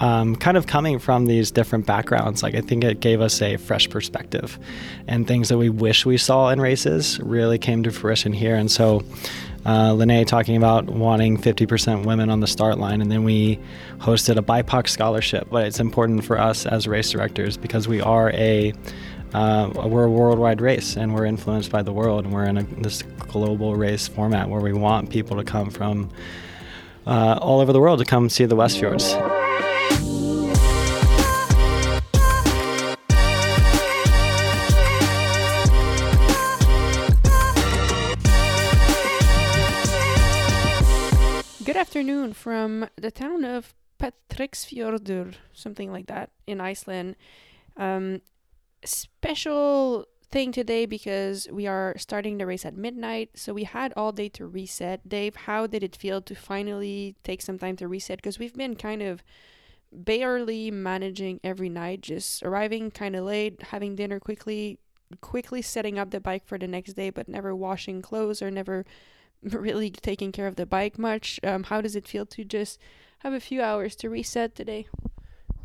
um, kind of coming from these different backgrounds, like I think it gave us a fresh perspective, and things that we wish we saw in races really came to fruition here. And so, uh, Lene talking about wanting 50% women on the start line, and then we hosted a BIPOC scholarship. But it's important for us as race directors because we are a uh, we're a worldwide race and we're influenced by the world and we're in a, this global race format where we want people to come from uh, all over the world to come see the Westfjords. Good from the town of Patreksfjordur, something like that, in Iceland. Um, special thing today because we are starting the race at midnight. So we had all day to reset. Dave, how did it feel to finally take some time to reset? Because we've been kind of barely managing every night, just arriving kind of late, having dinner quickly, quickly setting up the bike for the next day, but never washing clothes or never really taking care of the bike much. Um, how does it feel to just have a few hours to reset today?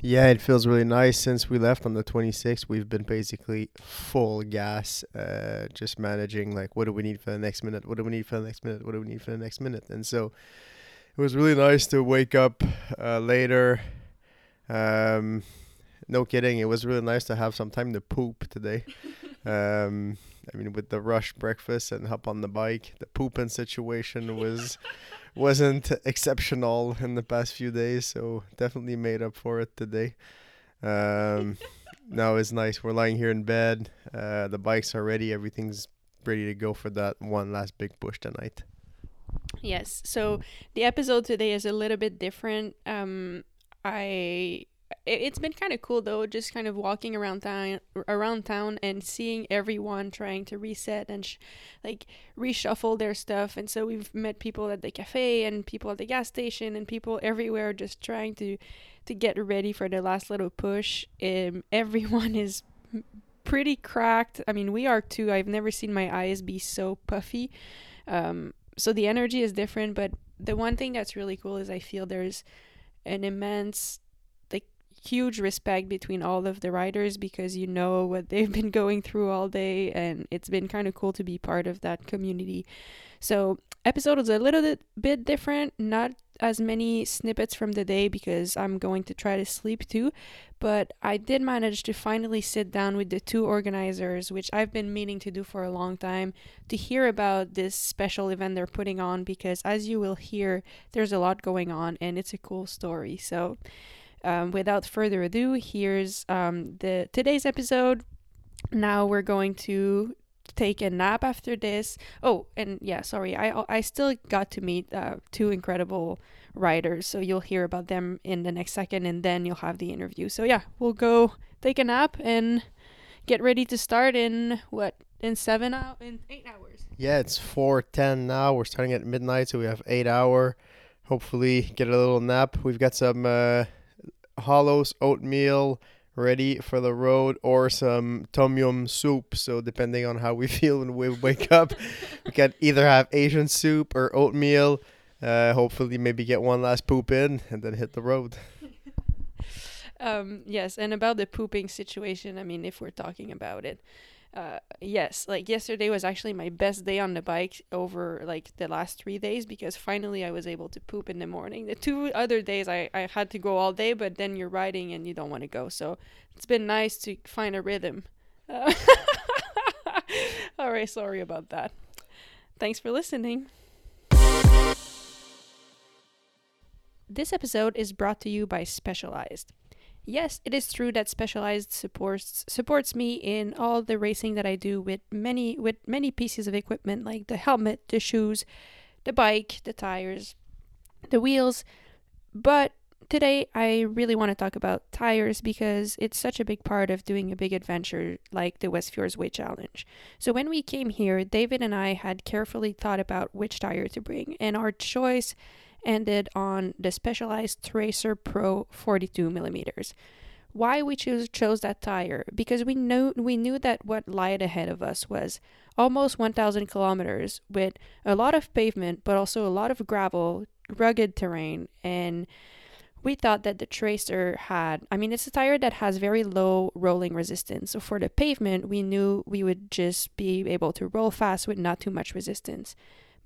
Yeah, it feels really nice. Since we left on the 26th, we've been basically full gas, uh, just managing like what do we need for the next minute? What do we need for the next minute? What do we need for the next minute? And so it was really nice to wake up uh, later. Um, no kidding, it was really nice to have some time to poop today. um, I mean, with the rush breakfast and hop on the bike, the pooping situation was wasn't exceptional in the past few days, so definitely made up for it today. Um, no, it's nice. We're lying here in bed. Uh, the bikes are ready. Everything's ready to go for that one last big push tonight. Yes. So the episode today is a little bit different. Um, I it's been kind of cool though just kind of walking around town around town and seeing everyone trying to reset and sh- like reshuffle their stuff. And so we've met people at the cafe and people at the gas station and people everywhere just trying to to get ready for the last little push. Um, everyone is pretty cracked. I mean we are too. I've never seen my eyes be so puffy. Um, so the energy is different but the one thing that's really cool is i feel there's an immense huge respect between all of the riders because you know what they've been going through all day and it's been kind of cool to be part of that community. So, episode is a little bit different, not as many snippets from the day because I'm going to try to sleep too, but I did manage to finally sit down with the two organizers, which I've been meaning to do for a long time, to hear about this special event they're putting on because as you will hear, there's a lot going on and it's a cool story. So, um, without further ado, here's um, the today's episode. Now we're going to take a nap after this. Oh, and yeah, sorry, I I still got to meet uh, two incredible writers, so you'll hear about them in the next second, and then you'll have the interview. So yeah, we'll go take a nap and get ready to start in what in seven hours in eight hours. Yeah, it's four ten now. We're starting at midnight, so we have eight hour. Hopefully, get a little nap. We've got some. Uh, Hollow's oatmeal ready for the road or some tom yum soup. So depending on how we feel when we wake up, we can either have Asian soup or oatmeal. Uh, hopefully, maybe get one last poop in and then hit the road. um, yes, and about the pooping situation, I mean, if we're talking about it, uh, yes, like yesterday was actually my best day on the bike over like the last three days because finally I was able to poop in the morning. The two other days I, I had to go all day, but then you're riding and you don't want to go. So it's been nice to find a rhythm. Uh, all right, sorry about that. Thanks for listening. This episode is brought to you by Specialized. Yes, it is true that Specialized supports supports me in all the racing that I do with many with many pieces of equipment like the helmet, the shoes, the bike, the tires, the wheels. But today I really want to talk about tires because it's such a big part of doing a big adventure like the West Westfjords Way Challenge. So when we came here, David and I had carefully thought about which tire to bring, and our choice ended on the Specialized Tracer Pro 42 millimeters. Why we choose, chose that tire? Because we knew we knew that what lied ahead of us was almost 1,000 kilometers with a lot of pavement, but also a lot of gravel, rugged terrain, and we thought that the Tracer had, I mean, it's a tire that has very low rolling resistance. So for the pavement, we knew we would just be able to roll fast with not too much resistance.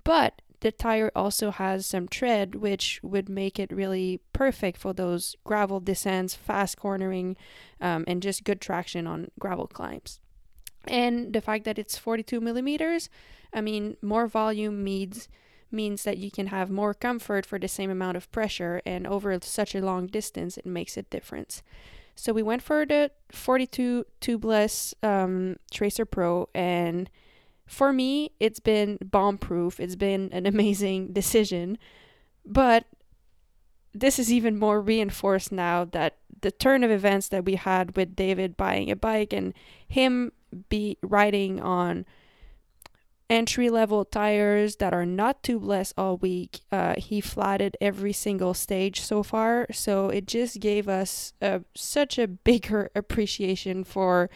But the tire also has some tread, which would make it really perfect for those gravel descents, fast cornering, um, and just good traction on gravel climbs. And the fact that it's 42 millimeters, I mean, more volume means means that you can have more comfort for the same amount of pressure, and over such a long distance, it makes a difference. So we went for the 42 tubeless um, Tracer Pro, and for me, it's been bomb proof. It's been an amazing decision. But this is even more reinforced now that the turn of events that we had with David buying a bike and him be riding on entry level tires that are not tubeless all week. Uh, he flatted every single stage so far, so it just gave us a, such a bigger appreciation for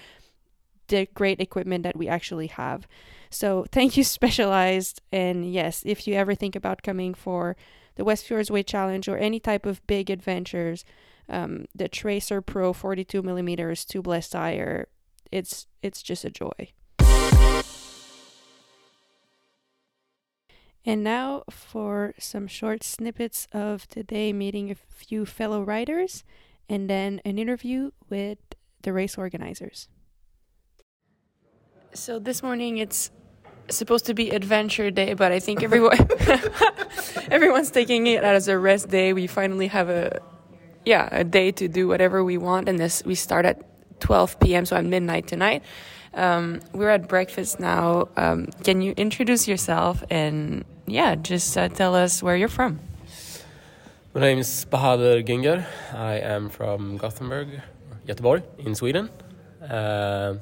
the great equipment that we actually have. So thank you, Specialized. And yes, if you ever think about coming for the West Fjords Way Challenge or any type of big adventures, um, the Tracer Pro 42 millimeters tubeless tire, it's it's just a joy. And now for some short snippets of today meeting a few fellow riders and then an interview with the race organizers. So this morning it's supposed to be adventure day, but I think everyone everyone's taking it as a rest day. We finally have a yeah, a day to do whatever we want and this we start at 12 p.m. so at midnight tonight. Um, we're at breakfast now. Um, can you introduce yourself and yeah, just uh, tell us where you're from? My name is Bahadur Ginger. I am from Gothenburg, Göteborg, in Sweden. Uh,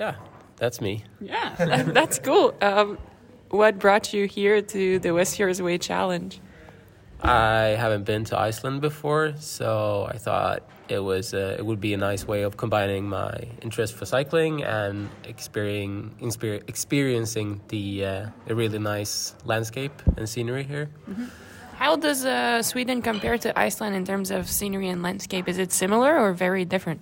yeah, that's me. Yeah, that's cool. Um, what brought you here to the West Fjords Way Challenge? I haven't been to Iceland before, so I thought it was uh, it would be a nice way of combining my interest for cycling and experiencing experiencing the uh, a really nice landscape and scenery here. Mm-hmm. How does uh, Sweden compare to Iceland in terms of scenery and landscape? Is it similar or very different?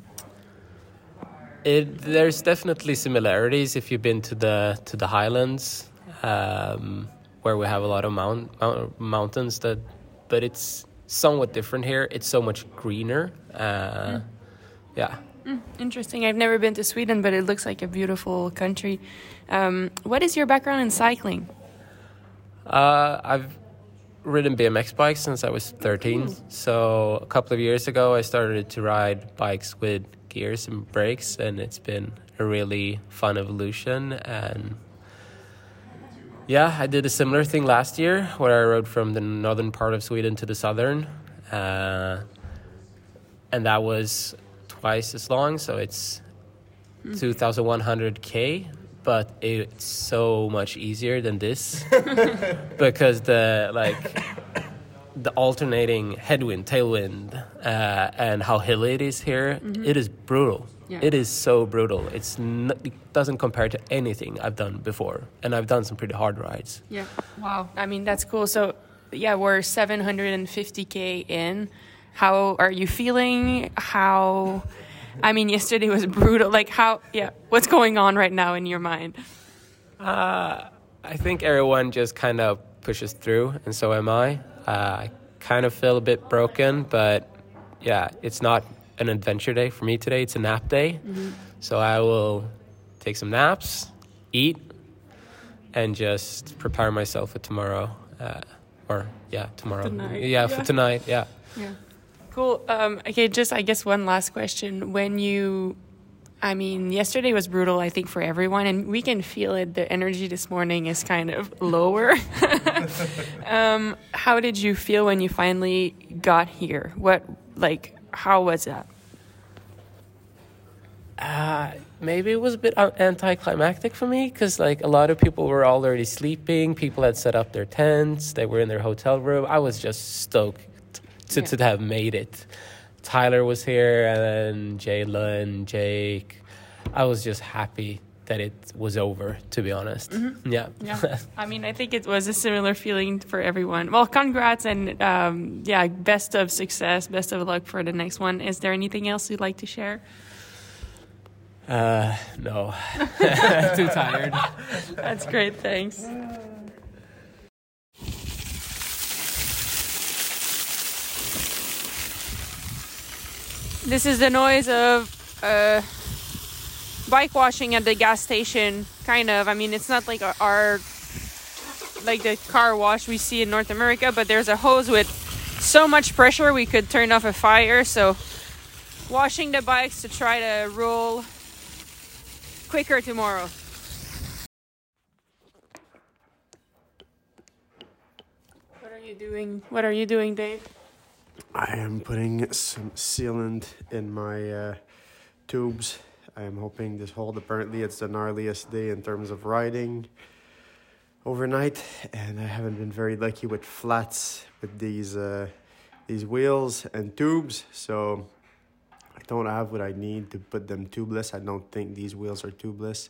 It, there's definitely similarities if you've been to the to the highlands, um, where we have a lot of mount, mount, mountains. That, but it's somewhat different here. It's so much greener. Uh, mm. Yeah. Mm, interesting. I've never been to Sweden, but it looks like a beautiful country. Um, what is your background in cycling? Uh, I've ridden BMX bikes since I was 13. So a couple of years ago, I started to ride bikes with gears and brakes, and it's been a really fun evolution. And yeah, I did a similar thing last year where I rode from the northern part of Sweden to the southern. Uh, and that was twice as long, so it's mm. 2,100k. But it's so much easier than this because the like the alternating headwind, tailwind, uh, and how hilly it is here, mm-hmm. it is brutal. Yeah. It is so brutal. It's n- it doesn't compare to anything I've done before, and I've done some pretty hard rides. Yeah. Wow. I mean, that's cool. So, yeah, we're 750k in. How are you feeling? How? I mean, yesterday was brutal. Like, how? Yeah. What's going on right now in your mind? Uh, I think everyone just kind of pushes through, and so am I. Uh, I kind of feel a bit broken, but yeah, it's not an adventure day for me today. It's a nap day. Mm-hmm. So I will take some naps, eat, and just prepare myself for tomorrow. Uh, or, yeah, tomorrow. Tonight. Yeah, yeah, for tonight. Yeah. Yeah. Cool. Um, okay, just I guess one last question. When you I mean, yesterday was brutal, I think, for everyone, and we can feel it. The energy this morning is kind of lower. um, how did you feel when you finally got here? What, like, how was that? Uh, maybe it was a bit anticlimactic for me because, like, a lot of people were already sleeping. People had set up their tents, they were in their hotel room. I was just stoked to, yeah. to have made it. Tyler was here, and then Jayla and Jake. I was just happy that it was over. To be honest, Mhm. yeah. Yeah. I mean, I think it was a similar feeling for everyone. Well, congrats and um, yeah, best of success, best of luck for the next one. Is there anything else you'd like to share? Uh, no, too tired. That's great. Thanks. This is the noise of uh, bike washing at the gas station, kind of. I mean, it's not like our like the car wash we see in North America, but there's a hose with so much pressure we could turn off a fire. So, washing the bikes to try to roll quicker tomorrow. What are you doing? What are you doing, Dave? I am putting some sealant in my uh, tubes. I am hoping this hold. Apparently, it's the gnarliest day in terms of riding overnight, and I haven't been very lucky with flats with these uh, these wheels and tubes. So I don't have what I need to put them tubeless. I don't think these wheels are tubeless.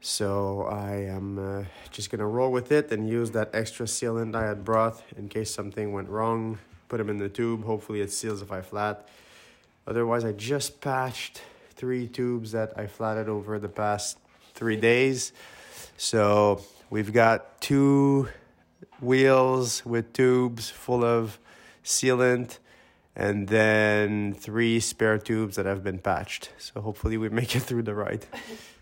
So I am uh, just gonna roll with it and use that extra sealant I had brought in case something went wrong. Put them in the tube. Hopefully it seals if I flat. Otherwise, I just patched three tubes that I flatted over the past three days. So we've got two wheels with tubes full of sealant and then three spare tubes that have been patched. So hopefully we make it through the ride.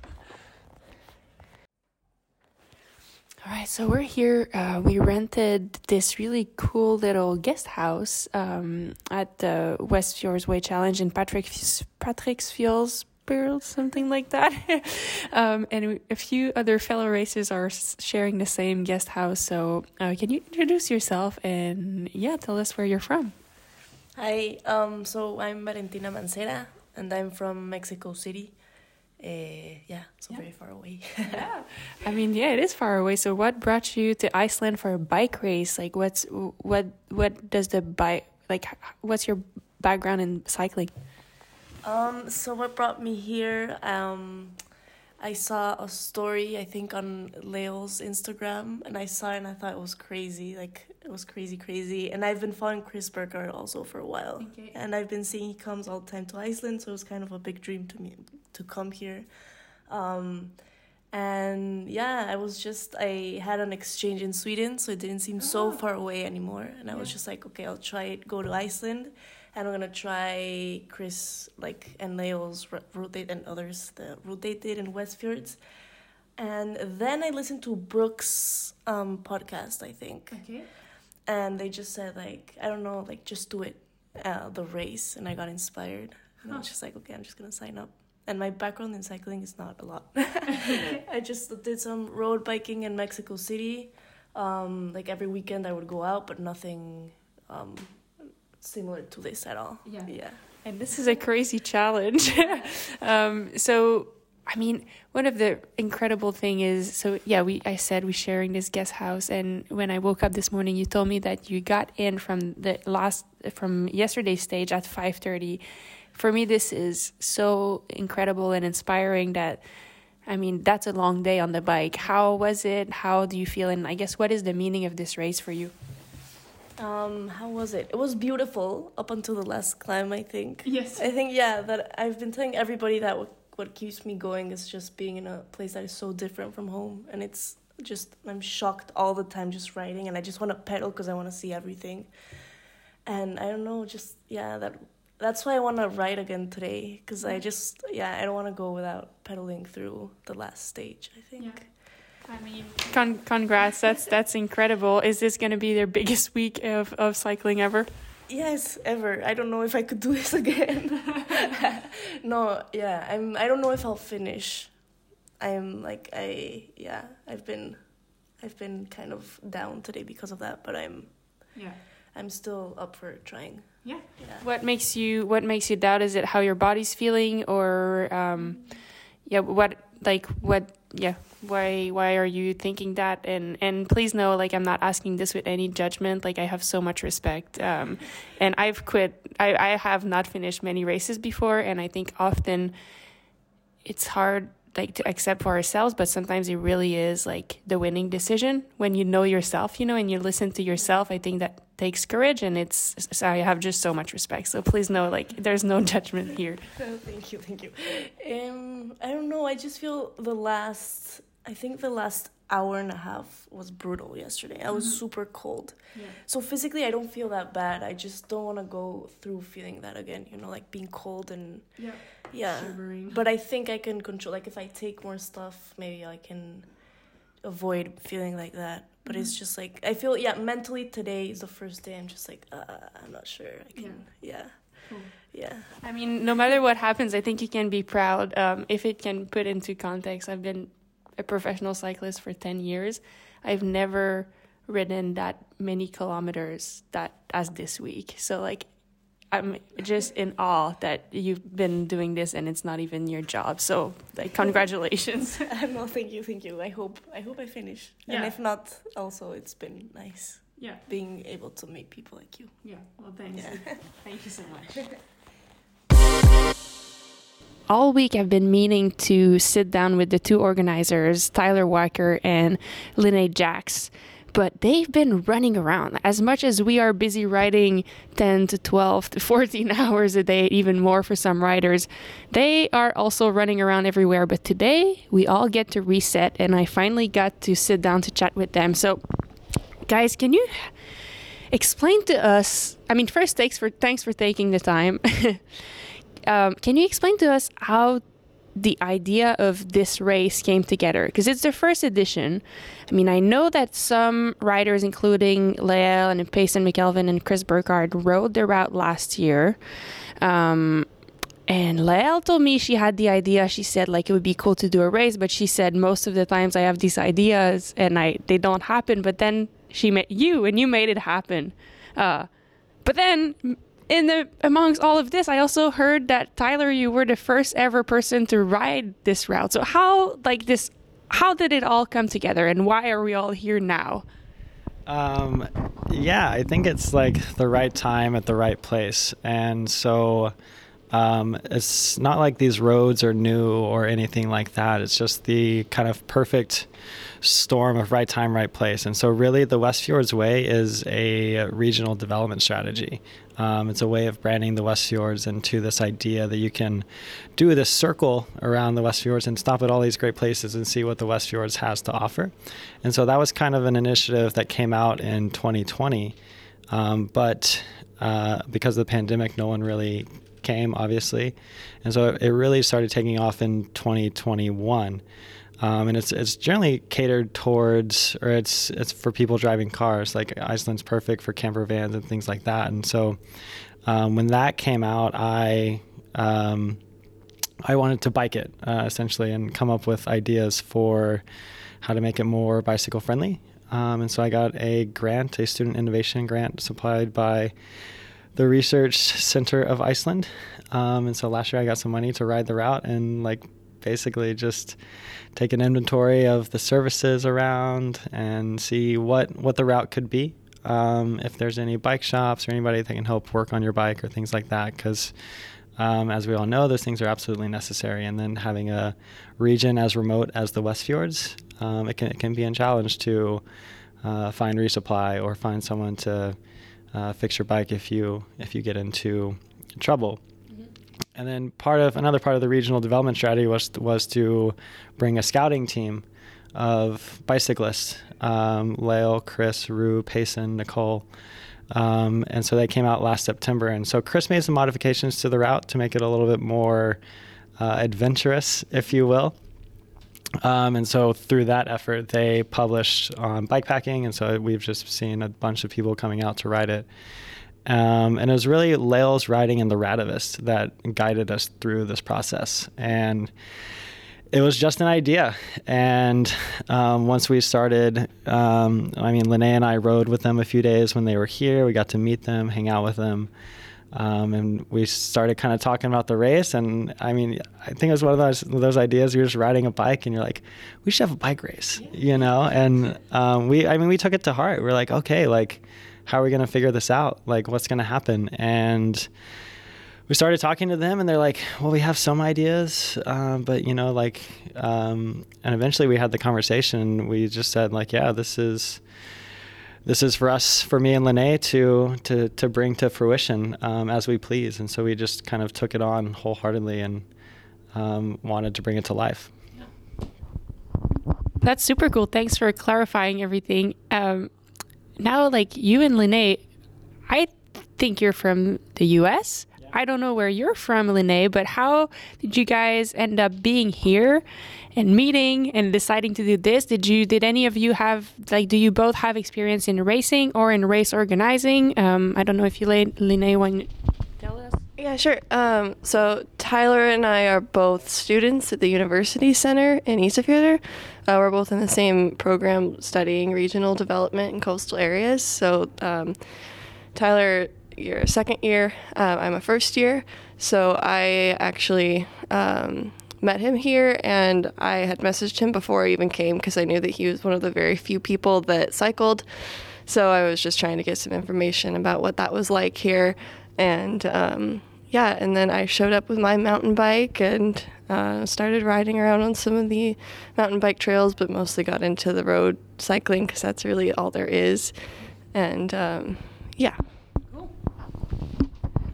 All right, so we're here. Uh, we rented this really cool little guest house um, at the West Fjords Way Challenge in Patrick Patrick's Fjords, something like that. um, and a few other fellow racers are sharing the same guest house. So, uh, can you introduce yourself and yeah, tell us where you're from? Hi, um, so I'm Valentina Mancera, and I'm from Mexico City. Uh, yeah, so Yeah. very far away. yeah i mean yeah it is far away so what brought you to iceland for a bike race like what's what what does the bike like what's your background in cycling um, so what brought me here? Um, I saw a story I think on Leo's Instagram, and I saw it and I thought it was crazy. Like it was crazy, crazy. And I've been following Chris Burkard also for a while, Okay. and I've been seeing he comes all the time to Iceland, so it was kind of a big dream to me to come here. Um, and yeah, I was just I had an exchange in Sweden, so it didn't seem so far away anymore. And I was just like, okay, I'll try it. Go to Iceland, and I'm gonna try Chris like and Leo's ro- rotate and others the rotated in Westfjords. And then I listened to Brooks' um, podcast, I think, okay and they just said like I don't know, like just do it, uh, the race, and I got inspired. And I was just like, okay, I'm just gonna sign up. And my background in cycling is not a lot. I just did some road biking in Mexico City. Um, like every weekend I would go out, but nothing um, similar to this at all. Yeah. Yeah. and this is a crazy challenge um so i mean one of the incredible thing is so yeah we i said we're sharing this guest house and when i woke up this morning you told me that you got in from the last from yesterday's stage at 5.30 for me this is so incredible and inspiring that i mean that's a long day on the bike. How was it? How do you feel? And i guess what is the meaning of this race for you? Um, how was it? It was beautiful up until the last climb, I think. yes. I think yeah that I've been telling everybody that what, what keeps me going is just being in a place that is so different from home, and it's just I'm shocked all the time just riding, and I just want to pedal because I want to see everything, and I don't know, just yeah that that's why I want to ride again today because I mm-hmm. just yeah I don't want to go without pedaling through the last stage. I think. Yeah. I mean, Con- congrats! That's that's incredible. Is this going to be their biggest week of, of cycling ever? Yes, ever. I don't know if I could do this again. no, yeah, I'm. I don't know if I'll finish. I'm like I yeah. I've been, I've been kind of down today because of that, but I'm Yeah. I'm still up for trying. Yeah. Yeah. What makes you What makes you doubt? Is it how your body's feeling, or um, yeah, what like what yeah? Why why are you thinking that? And and please know, like I'm not asking this with any judgment. Like I have so much respect. Um, and I've quit. I I have not finished many races before, and I think often it's hard like to accept for ourselves but sometimes it really is like the winning decision when you know yourself you know and you listen to yourself i think that takes courage and it's i have just so much respect so please know like there's no judgment here oh, thank you thank you um i don't know i just feel the last i think the last hour and a half was brutal yesterday i was mm-hmm. super cold yeah. so physically i don't feel that bad i just don't want to go through feeling that again you know like being cold and yeah yeah Shivering. but i think i can control like if i take more stuff maybe i can avoid feeling like that but mm-hmm. it's just like i feel yeah mentally today is the first day i'm just like uh, i'm not sure i can yeah, yeah. Cool. Yeah. I mean, no matter what happens, I think you can be proud um, if it can put into context. I've been a professional cyclist for 10 years. I've never ridden that many kilometers that as this week. So like I'm just in awe that you've been doing this and it's not even your job. So, like, congratulations. no, thank you, thank you. I hope I hope I finish. Yeah. And if not, also it's been nice. Yeah. Being able to meet people like you. Yeah. Well, thanks. Yeah. thank you so much. All week, I've been meaning to sit down with the two organizers, Tyler Walker and Lene Jacks but they've been running around as much as we are busy writing 10 to 12 to 14 hours a day, even more for some writers, They are also running around everywhere. But today we all get to reset, and I finally got to sit down to chat with them. So, guys, can you explain to us? I mean, first, thanks for thanks for taking the time. um, can you explain to us how the idea of this race came together because it's the first edition. I mean, I know that some riders, including Lael and Payson McElveen and Chris Burkard, rode the route last year. Um, and Lael told me she had the idea. She said like it would be cool to do a race, but she said most of the times I have these ideas and I they don't happen. But then she met you and you made it happen. Uh, but then in the amongst all of this, I also heard that Tyler, you were the first ever person to ride this route. So how like this how did it all come together and why are we all here now? Um yeah, I think it's like the right time at the right place. And so um, it's not like these roads are new or anything like that. It's just the kind of perfect storm of right time, right place. And so, really, the West Fjords Way is a regional development strategy. Um, it's a way of branding the West Fjords into this idea that you can do this circle around the West Fjords and stop at all these great places and see what the West Fjords has to offer. And so, that was kind of an initiative that came out in 2020. Um, but uh, because of the pandemic, no one really came, obviously, and so it really started taking off in 2021. Um, and it's it's generally catered towards, or it's it's for people driving cars. Like Iceland's perfect for camper vans and things like that. And so um, when that came out, I um, I wanted to bike it uh, essentially and come up with ideas for how to make it more bicycle friendly. Um, and so I got a grant, a student innovation grant supplied by the Research Center of Iceland. Um, and so last year I got some money to ride the route and like basically just take an inventory of the services around and see what what the route could be. Um, if there's any bike shops or anybody that can help work on your bike or things like that, because um, as we all know, those things are absolutely necessary. And then having a region as remote as the West Fjords, um, it can it can be a challenge to uh, find resupply or find someone to uh, fix your bike if you if you get into trouble. And then part of another part of the regional development strategy was was to bring a scouting team of bicyclists, um, Lael, Chris, Rue, Payson, Nicole. Um, and so they came out last September. And so Chris made some modifications to the route to make it a little bit more uh, adventurous, if you will. Um, and so through that effort, they published on bikepacking, and so we've just seen a bunch of people coming out to ride it. Um, and it was really Lael's riding in the Radavist that guided us through this process. And it was just an idea. And um, once we started, um, I mean, Lene and I rode with them a few days when they were here. We got to meet them, hang out with them. Um, and we started kind of talking about the race. And I mean, I think it was one of those those ideas. You're just riding a bike, and you're like, we should have a bike race, you know. And um, we, I mean, we took it to heart. We're like, okay, like, how are we gonna figure this out? Like, what's gonna happen? And we started talking to them and they're like well we have some ideas um, but you know like um, and eventually we had the conversation. We just said like yeah this is this is for us for me and Lene to to to bring to fruition um, as we please. And so we just kind of took it on wholeheartedly and um, wanted to bring it to life. That's super cool. Thanks for clarifying everything. Um, now like you and Lene I think you're from the US I don't know where you're from, Lene, but how did you guys end up being here and meeting and deciding to do this? Did you did any of you have like do you both have experience in racing or in race organizing? Um, I don't know if you Lene want to tell us. Yeah, sure. Um, so Tyler and I are both students at the University Center in Isafjordur. Uh, we're both in the same program studying regional development in coastal areas. So um, Tyler you're a second year. Um, I'm a first year. So I actually um, met him here and I had messaged him before I even came because I knew that he was one of the very few people that cycled. So I was just trying to get some information about what that was like here. And um, yeah, and then I showed up with my mountain bike and uh, started riding around on some of the mountain bike trails, but mostly got into the road cycling because that's really all there is. And um, yeah.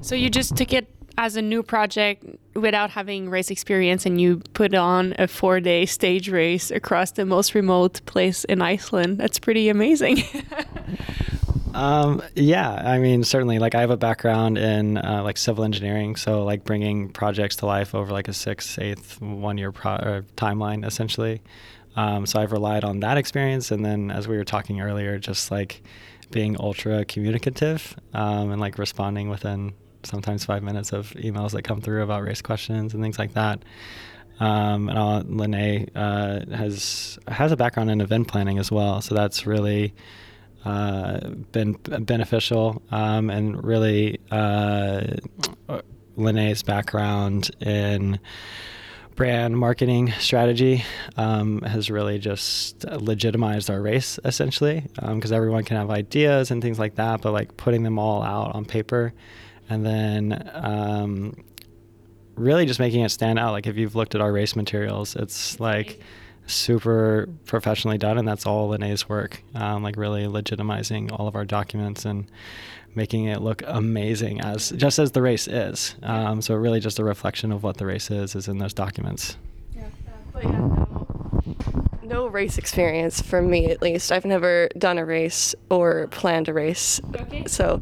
So you just took it as a new project without having race experience and you put on a four day stage race across the most remote place in Iceland. That's pretty amazing. um, yeah, I mean, certainly, like I have a background in uh, like civil engineering, so like bringing projects to life over like a six, eighth, one year pro- timeline, essentially. Um, so I've relied on that experience. And then, as we were talking earlier, just like being ultra communicative um, and like responding within sometimes five minutes of emails that come through about race questions and things like that. Um, and I'll, Lene uh, has has a background in event planning as well, so that's really uh, been beneficial. Um, and really, uh, background in brand marketing strategy um, has really just legitimized our race essentially because um, everyone can have ideas and things like that, but like putting them all out on paper and then um, really just making it stand out. Like if you've looked at our race materials, it's like super professionally done, and that's all Lene's work. Um, like really legitimizing all of our documents and making it look amazing as just as the race is. Um, so really, just a reflection of what the race is is in those documents. Yeah, but yeah, no, no race experience for me at least. I've never done a race or planned a race, okay. so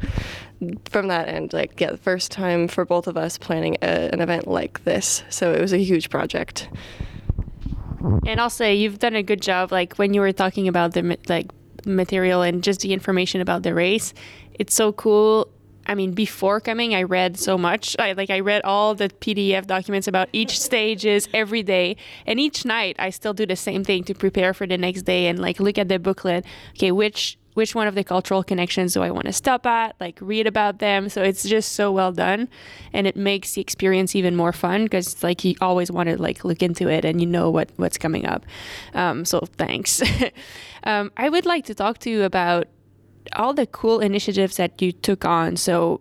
from that end, like, yeah, the first time for both of us planning a, an event like this. So it was a huge project. And I'll say you've done a good job. Like when you were talking about the like material and just the information about the race, it's so cool. I mean, before coming, I read so much. I like I read all the PDF documents about each stages every day, and each night I still do the same thing to prepare for the next day and like look at the booklet. Okay, which which one of the cultural connections do I want to stop at, like read about them. So it's just so well done and it makes the experience even more fun because like you always want to like look into it and you know what what's coming up. Um, so thanks. um, I would like to talk to you about all the cool initiatives that you took on. So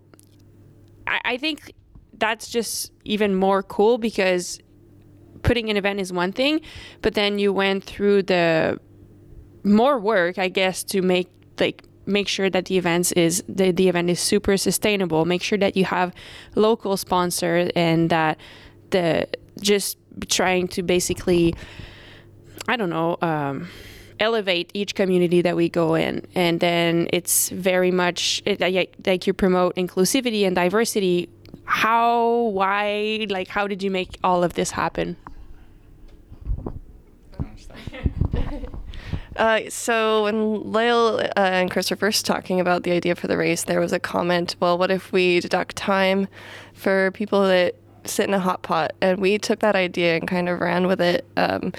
I, I think that's just even more cool because putting an event is one thing, but then you went through the more work, I guess, to make like make sure that the events is the, the event is super sustainable. Make sure that you have local sponsor and that the just trying to basically i don't know um, elevate each community that we go in. And then it's very much like you promote inclusivity and diversity how why like how did you make all of this happen Uh, so when Lael uh, and Chris were first talking about the idea for the race, there was a comment, well, what if we deduct time for people that sit in a hot pot? And we took that idea and kind of ran with it. Um,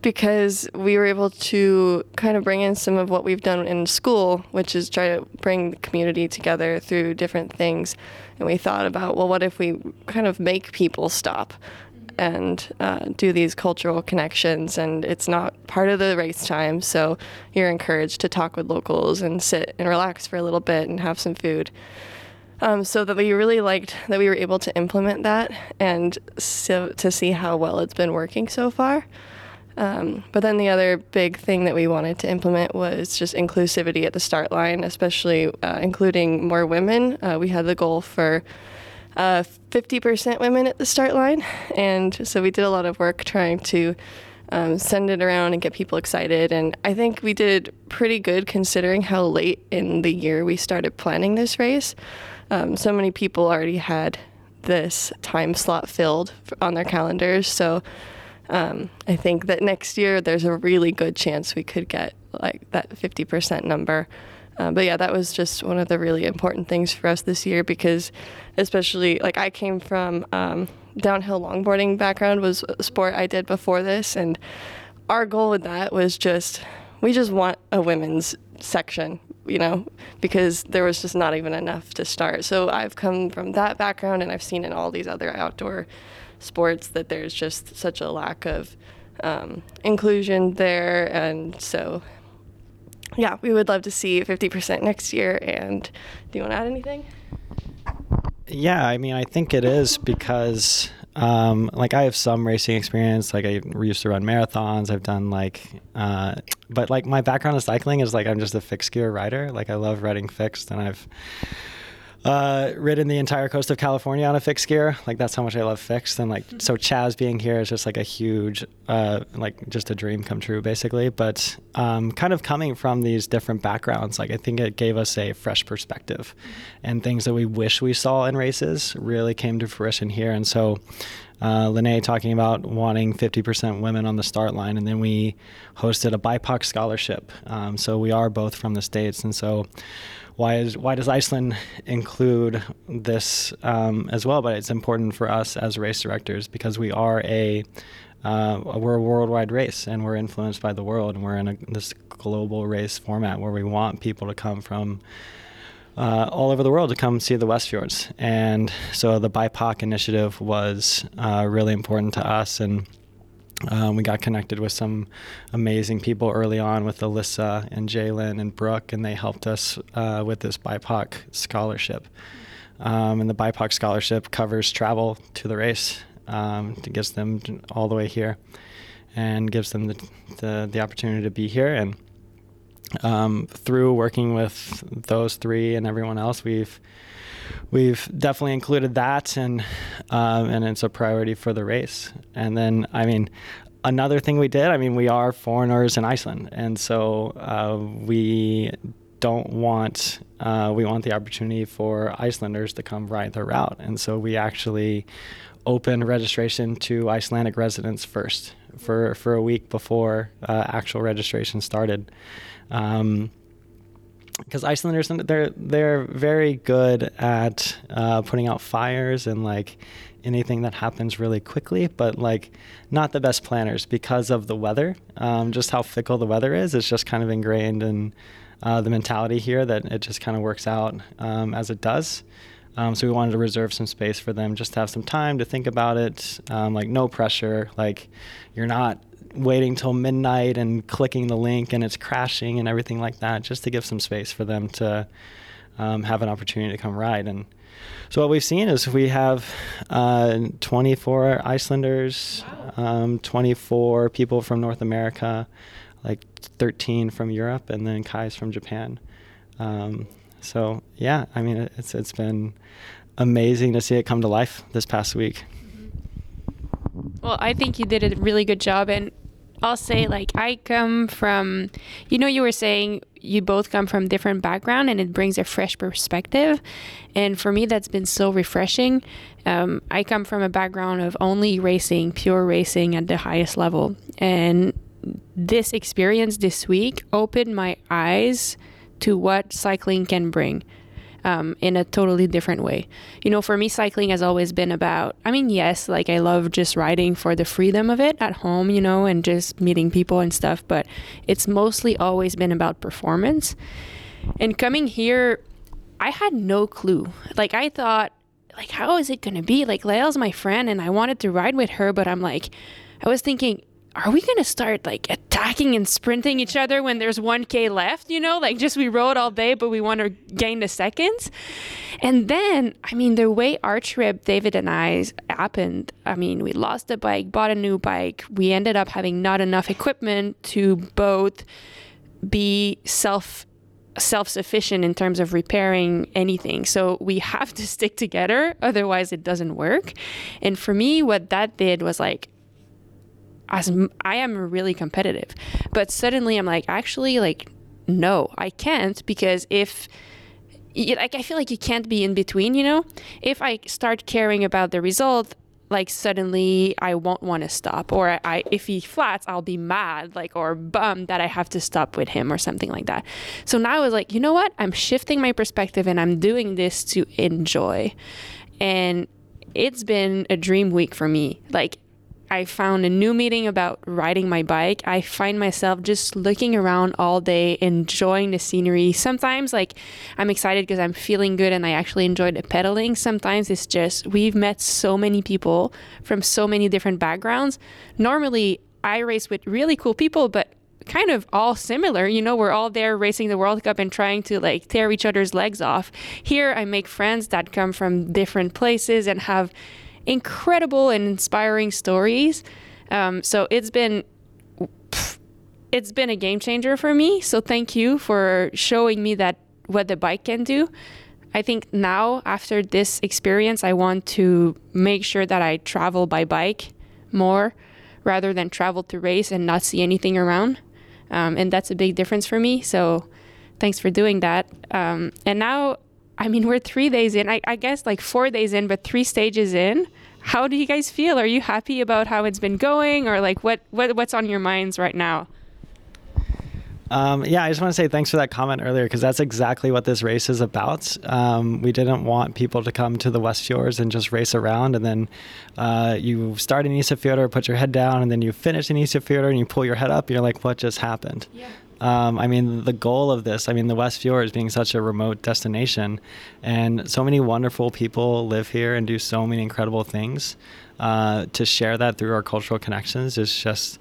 because we were able to kind of bring in some of what we've done in school, which is try to bring the community together through different things. And we thought about, well, what if we kind of make people stop? And uh, do these cultural connections. And it's not part of the race time, so you're encouraged to talk with locals and sit and relax for a little bit and have some food. Um, so that we really liked that we were able to implement that and so to see how well it's been working so far. Um, but then the other big thing that we wanted to implement was just inclusivity at the start line, especially uh, including more women. Uh, we had the goal for uh, 50% women at the start line, and so we did a lot of work trying to um, send it around and get people excited. And I think we did pretty good considering how late in the year we started planning this race. Um, so many people already had this time slot filled on their calendars, so um, I think that next year there's a really good chance we could get like that 50% number. Uh, but yeah, that was just one of the really important things for us this year because, especially like I came from um, downhill longboarding background was a sport I did before this, and our goal with that was just we just want a women's section, you know, because there was just not even enough to start. So I've come from that background, and I've seen in all these other outdoor sports that there's just such a lack of um, inclusion there. And so, yeah, we would love to see 50% next year. And do you want to add anything? Yeah, I mean, I think it is because, um, like, I have some racing experience. Like, I used to run marathons. I've done like, uh, but like, my background in cycling is like I'm just a fixed gear rider. Like, I love riding fixed, and I've uh, ridden the entire coast of California on a fixed gear. Like that's how much I love fixed. And like so, Chaz being here is just like a huge, uh, like just a dream come true, basically. But um, kind of coming from these different backgrounds, like I think it gave us a fresh perspective, and things that we wish we saw in races really came to fruition here. And so. Uh, Lene talking about wanting 50% women on the start line, and then we hosted a BIPOC scholarship. Um, so we are both from the states, and so why is why does Iceland include this um, as well? But it's important for us as race directors because we are a uh, we're a worldwide race and we're influenced by the world and we're in a, this global race format where we want people to come from uh, all over the world to come see the Westfjords. And so the BIPOC initiative was uh, really important to us and um, we got connected with some amazing people early on with Alyssa and Jalen and Brooke, and they helped us uh, with this BIPOC scholarship. Um, and the BIPOC scholarship covers travel to the race, um, to gets them all the way here, and gives them the, the, the opportunity to be here. And um, through working with those three and everyone else, we've we've definitely included that, and um, and it's a priority for the race. And then, I mean, another thing we did, I mean, we are foreigners in Iceland, and so uh, we don't want uh, we want the opportunity for Icelanders to come ride the route, and so we actually opened registration to Icelandic residents first for for a week before uh, actual registration started. Um, because Icelanders they're they're very good at uh, putting out fires and like anything that happens really quickly, but like not the best planners because of the weather. Um, just how fickle the weather is. It's just kind of ingrained in uh, the mentality here that it just kind of works out um, as it does. Um, so we wanted to reserve some space for them, just to have some time to think about it. Um, like no pressure. Like you're not waiting till midnight and clicking the link and it's crashing and everything like that, just to give some space for them to um, have an opportunity to come ride. And so what we've seen is we have uh, 24 Icelanders, um, 24 people from North America, like 13 from Europe, and then Kai's from Japan. Um, so yeah, I mean it's it's been amazing to see it come to life this past week. Well, I think you did a really good job, and I'll say like I come from, you know, you were saying you both come from different background, and it brings a fresh perspective, and for me that's been so refreshing. Um, I come from a background of only racing, pure racing at the highest level, and this experience this week opened my eyes to what cycling can bring um, in a totally different way. You know, for me, cycling has always been about, I mean, yes, like I love just riding for the freedom of it at home, you know, and just meeting people and stuff, but it's mostly always been about performance. And coming here, I had no clue. Like, I thought, like, how is it going to be? Like, Lael's my friend and I wanted to ride with her, but I'm like, I was thinking, are we gonna start like attacking and sprinting each other when there's 1k left you know? Like just we rode all day but we want to gain the seconds. And then i mean the way our trip david and i happened i mean we lost the bike bought a new bike. We ended up having not enough equipment to both be self self-sufficient in terms of repairing anything. So we have to stick together otherwise it doesn't work. And for me what that did was like as I am really competitive, but suddenly I'm like, actually, like, no, I can't because if like I feel like you can't be in between, you know. If I start caring about the result, like suddenly I won't want to stop, or I if he flats, I'll be mad, like or bummed that I have to stop with him or something like that. So now I was like, you know what? I'm shifting my perspective and I'm doing this to enjoy, and it's been a dream week for me. Like I found a new meeting about riding my bike. I find myself just looking around all day, enjoying the scenery. Sometimes, like, I'm excited because I'm feeling good and I actually enjoy the pedaling. Sometimes it's just we've met so many people from so many different backgrounds. Normally, I race with really cool people, but kind of all similar. You know, we're all there racing the World Cup and trying to like tear each other's legs off. Here, I make friends that come from different places and have incredible and inspiring stories. Um, so it's been it's been a game changer for me. So thank you for showing me that what the bike can do. I think now after this experience, I want to make sure that I travel by bike more rather than travel to race and not see anything around. Um, and that's a big difference for me. So thanks for doing that. Um, and now, I mean, we're three days in, I, I guess like four days in, but three stages in how do you guys feel? Are you happy about how it's been going, or like what, what what's on your minds right now? Um, yeah, I just want to say thanks for that comment earlier because that's exactly what this race is about. Um, we didn't want people to come to the West Fjords and just race around, and then uh, you start in Isafjordur, put your head down, and then you finish in Isafjordur, and you pull your head up, and you're like, "What just happened?" Yeah. Um, I mean, the goal of this, I mean, the West Fjords being such a remote destination, and so many wonderful people live here and do so many incredible things. Uh, to share that through our cultural connections is just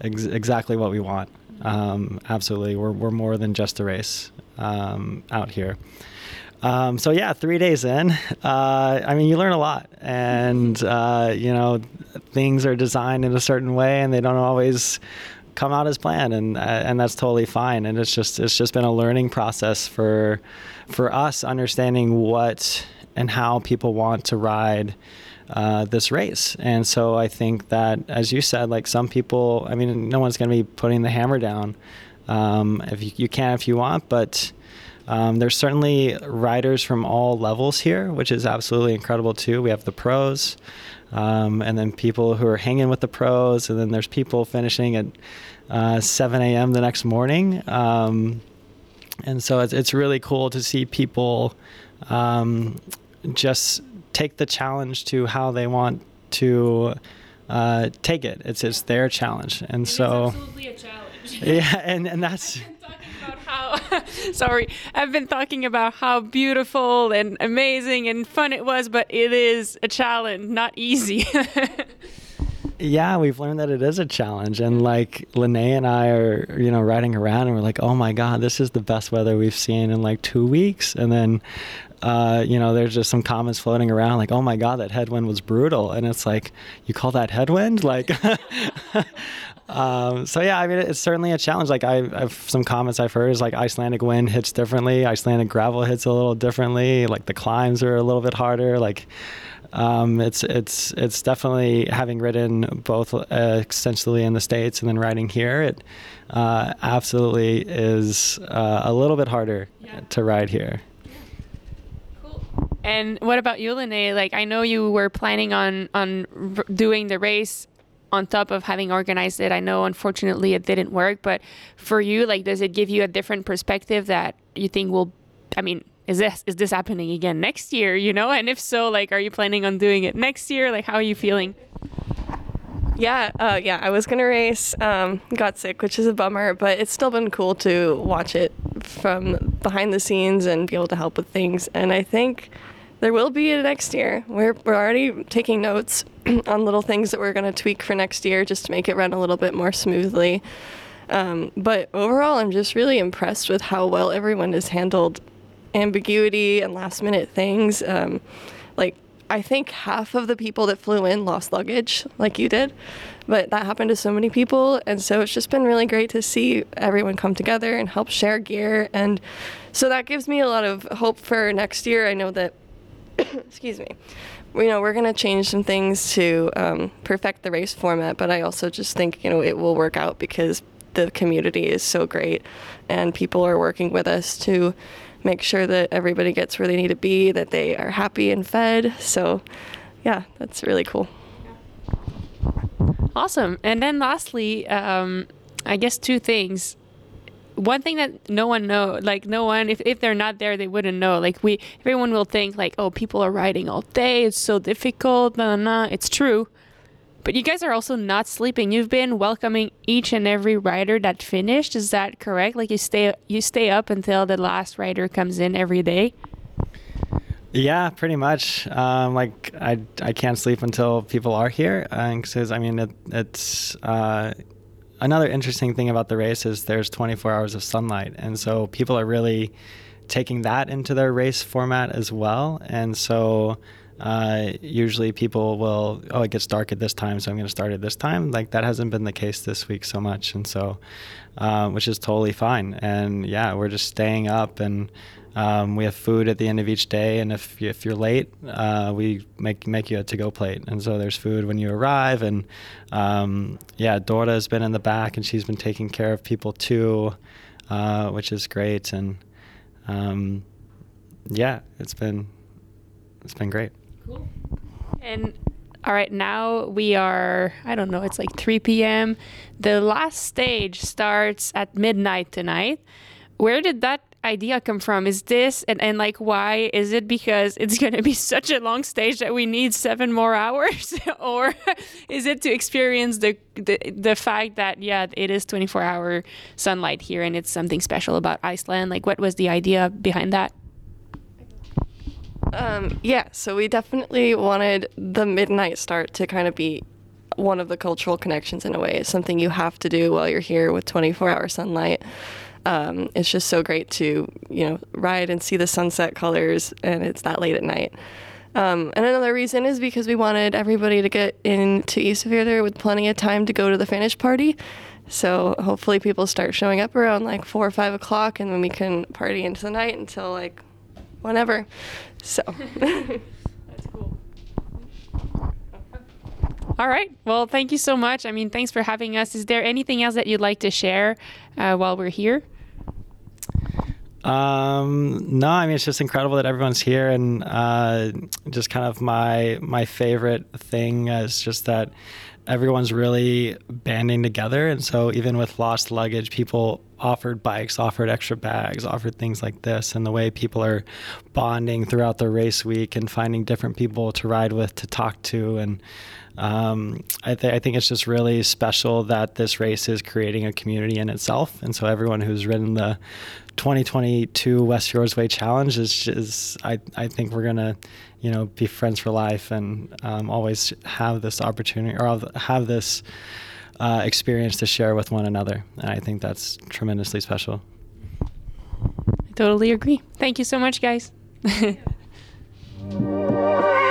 ex- exactly what we want. Um, absolutely, we're we're more than just a race um, out here. Um, so yeah, three days in, uh, I mean, you learn a lot, and uh, you know, things are designed in a certain way, and they don't always come out as planned, and uh, and that's totally fine. And it's just it's just been a learning process for for us understanding what and how people want to ride. Uh, this race. And so I think that, as you said, like some people, I mean, no one's going to be putting the hammer down. Um, if you, you, can, if you want, but um, there's certainly riders from all levels here, which is absolutely incredible too. We have the pros, um, and then people who are hanging with the pros, and then there's people finishing at uh, 7 a.m. the next morning. Um, and so it's, it's really cool to see people um, just take the challenge to how they want to uh, take it. It's it's their challenge, and it so absolutely a challenge. yeah, and and that's. Sorry, I've been talking about how beautiful and amazing and fun it was, but it is a challenge, not easy. yeah, we've learned that it is a challenge. And like Lene and I are, you know, riding around and we're like, oh my God, this is the best weather we've seen in like two weeks. And then, uh, you know, there's just some comments floating around like, oh my God, that headwind was brutal. And it's like, you call that headwind? Like, um, so yeah, I mean, it's certainly a challenge. Like I, I've some comments I've heard is like Icelandic wind hits differently. Icelandic gravel hits a little differently. Like the climbs are a little bit harder. Like, um, it's it's it's definitely having ridden both uh, extensively in the states and then riding here. It uh, absolutely is uh, a little bit harder yeah. to ride here. And what about you, Lene? Like I know you were planning on on r- doing the race on top of having organized it. I know unfortunately it didn't work, but for you, like, does it give you a different perspective that you think will? I mean, is this is this happening again next year you know and if so like are you planning on doing it next year like how are you feeling yeah uh, yeah i was gonna race um, got sick which is a bummer but it's still been cool to watch it from behind the scenes and be able to help with things and i think there will be a next year. We're, we're already taking notes on little things that we're going to tweak for next year just to make it run a little bit more smoothly. Um, but overall, I'm just really impressed with how well everyone has handled ambiguity and last minute things. Um, like, I think half of the people that flew in lost luggage, like you did, but that happened to so many people. And so it's just been really great to see everyone come together and help share gear. And so that gives me a lot of hope for next year. I know that, excuse me, you know, we're going to change some things to um, perfect the race format, but I also just think, you know, it will work out because the community is so great and people are working with us to make sure that everybody gets where they need to be, that they are happy and fed. So, yeah, that's really cool. Awesome. And then lastly, um, I guess two things. One thing that no one know, like no one, if, if they're not there, they wouldn't know. Like we, everyone will think like, oh, people are riding all day. It's so difficult. Nah, nah. It's true. But you guys are also not sleeping. You've been welcoming each and every rider that finished. Is that correct? Like you stay you stay up until the last rider comes in every day. Yeah, pretty much. Um, like I, I can't sleep until people are here. Because uh, I mean, it, it's uh, another interesting thing about the race is there's 24 hours of sunlight, and so people are really taking that into their race format as well. And so uh, usually people will, oh, it gets dark at this time, so I'm going to start at this time. Like that hasn't been the case this week so much, and so, uh, which is totally fine. And yeah, we're just staying up, and um, we have food at the end of each day. And if if you're late, uh, we make make you a to-go plate, and so there's food when you arrive. And um, yeah, Dorda has been in the back, and she's been taking care of people too, uh, which is great. And um, yeah, it's been it's been great. Cool. And all right, now we are, I don't know, it's like 3 p.m. The last stage starts at midnight tonight. Where did that idea come from? Is this, and, and like, why? Is it because it's going to be such a long stage that we need seven more hours? or is it to experience the, the, the fact that, yeah, it is 24 hour sunlight here and it's something special about Iceland? Like, what was the idea behind that? Um, yeah, so we definitely wanted the midnight start to kind of be one of the cultural connections in a way. It's something you have to do while you're here with 24 hour sunlight. Um, it's just so great to, you know, ride and see the sunset colors, and it's that late at night. Um, and another reason is because we wanted everybody to get into Isafjordur with plenty of time to go to the finish party. So hopefully people start showing up around like four or five o'clock, and then we can party into the night until like whenever. So. That's cool. All right. Well, thank you so much. I mean, thanks for having us. Is there anything else that you'd like to share uh, while we're here? Um, no, I mean it's just incredible that everyone's here, and uh, just kind of my my favorite thing is just that everyone's really banding together. And so even with lost luggage, people offered bikes, offered extra bags, offered things like this. And the way people are bonding throughout the race week and finding different people to ride with, to talk to. And um, I, th- I think it's just really special that this race is creating a community in itself. And so everyone who's ridden the 2022 West Fjords Way Challenge is, I, I think we're going to you know, be friends for life and um, always have this opportunity or have this uh, experience to share with one another. And I think that's tremendously special. I totally agree. Thank you so much, guys.